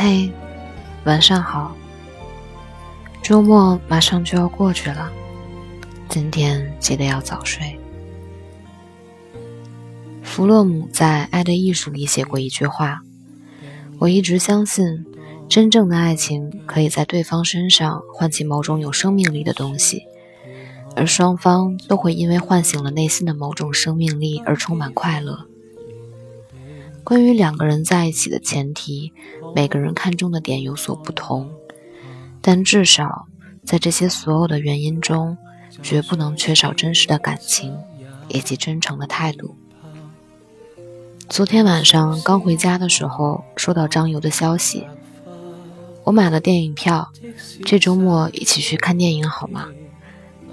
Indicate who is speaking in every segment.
Speaker 1: 嘿晚上好。周末马上就要过去了，今天记得要早睡。弗洛姆在《爱的艺术》里写过一句话：“我一直相信，真正的爱情可以在对方身上唤起某种有生命力的东西，而双方都会因为唤醒了内心的某种生命力而充满快乐。”关于两个人在一起的前提，每个人看重的点有所不同，但至少在这些所有的原因中，绝不能缺少真实的感情以及真诚的态度。昨天晚上刚回家的时候，收到张游的消息，我买了电影票，这周末一起去看电影好吗？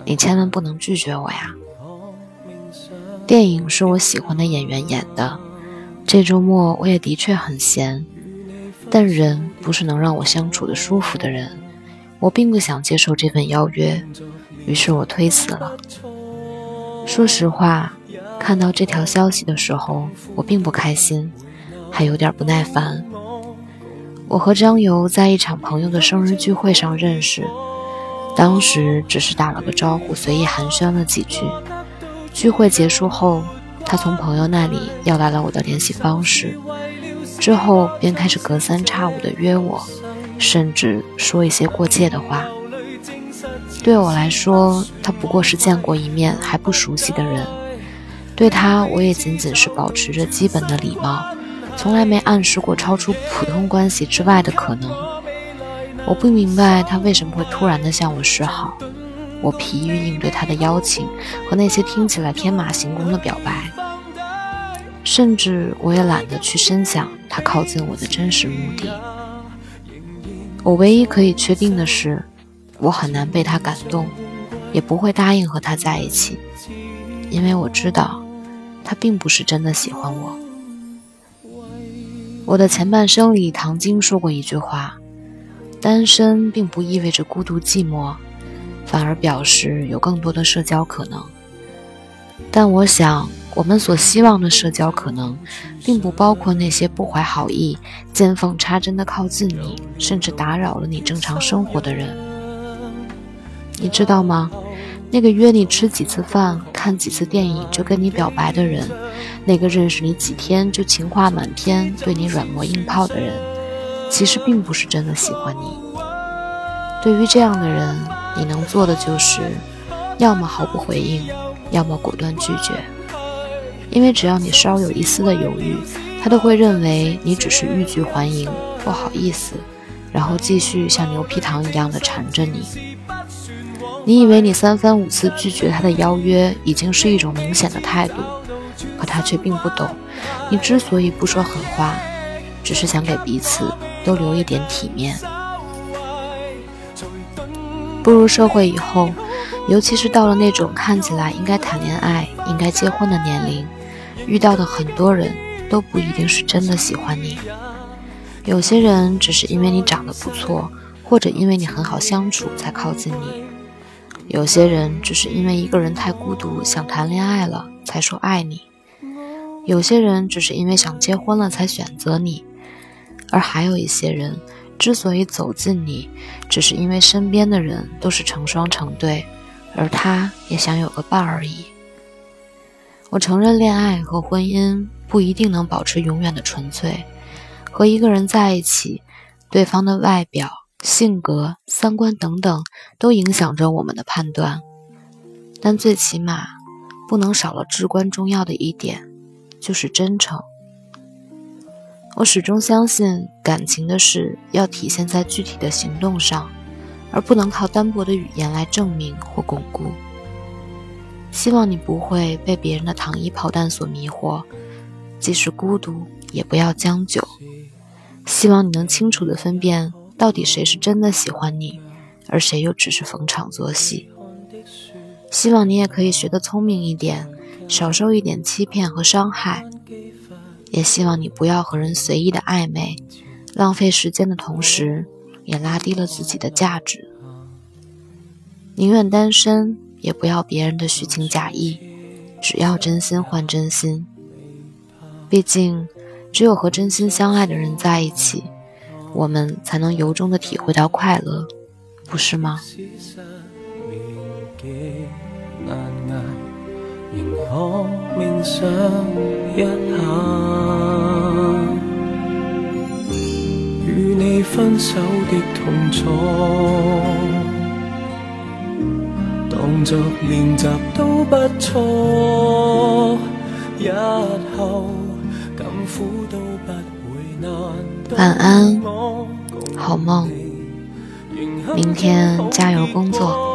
Speaker 1: 你千万不能拒绝我呀！电影是我喜欢的演员演的。这周末我也的确很闲，但人不是能让我相处的舒服的人，我并不想接受这份邀约，于是我推辞了。说实话，看到这条消息的时候，我并不开心，还有点不耐烦。我和张游在一场朋友的生日聚会上认识，当时只是打了个招呼，随意寒暄了几句。聚会结束后。他从朋友那里要来了我的联系方式，之后便开始隔三差五的约我，甚至说一些过界的话。对我来说，他不过是见过一面还不熟悉的人，对他我也仅仅是保持着基本的礼貌，从来没暗示过超出普通关系之外的可能。我不明白他为什么会突然的向我示好。我疲于应对他的邀请和那些听起来天马行空的表白，甚至我也懒得去深想他靠近我的真实目的。我唯一可以确定的是，我很难被他感动，也不会答应和他在一起，因为我知道他并不是真的喜欢我。我的前半生里，唐晶说过一句话：“单身并不意味着孤独寂寞。”反而表示有更多的社交可能，但我想，我们所希望的社交可能，并不包括那些不怀好意、见缝插针的靠近你，甚至打扰了你正常生活的人。你知道吗？那个约你吃几次饭、看几次电影就跟你表白的人，那个认识你几天就情话满天、对你软磨硬泡的人，其实并不是真的喜欢你。对于这样的人。你能做的就是，要么毫不回应，要么果断拒绝。因为只要你稍有一丝的犹豫，他都会认为你只是欲拒还迎，不好意思，然后继续像牛皮糖一样的缠着你。你以为你三番五次拒绝他的邀约已经是一种明显的态度，可他却并不懂。你之所以不说狠话，只是想给彼此都留一点体面。步入社会以后，尤其是到了那种看起来应该谈恋爱、应该结婚的年龄，遇到的很多人都不一定是真的喜欢你。有些人只是因为你长得不错，或者因为你很好相处才靠近你；有些人只是因为一个人太孤独想谈恋爱了才说爱你；有些人只是因为想结婚了才选择你，而还有一些人。之所以走近你，只是因为身边的人都是成双成对，而他也想有个伴而已。我承认，恋爱和婚姻不一定能保持永远的纯粹。和一个人在一起，对方的外表、性格、三观等等，都影响着我们的判断。但最起码，不能少了至关重要的一点，就是真诚。我始终相信，感情的事要体现在具体的行动上，而不能靠单薄的语言来证明或巩固。希望你不会被别人的糖衣炮弹所迷惑，即使孤独，也不要将就。希望你能清楚地分辨，到底谁是真的喜欢你，而谁又只是逢场作戏。希望你也可以学得聪明一点，少受一点欺骗和伤害。也希望你不要和人随意的暧昧，浪费时间的同时，也拉低了自己的价值。宁愿单身，也不要别人的虚情假意，只要真心换真心。毕竟，只有和真心相爱的人在一起，我们才能由衷的体会到快乐，不是吗？
Speaker 2: 与你分手的痛楚，当作练习都不错。日后更苦都不会难。
Speaker 1: 晚安，好梦，明天加油工作。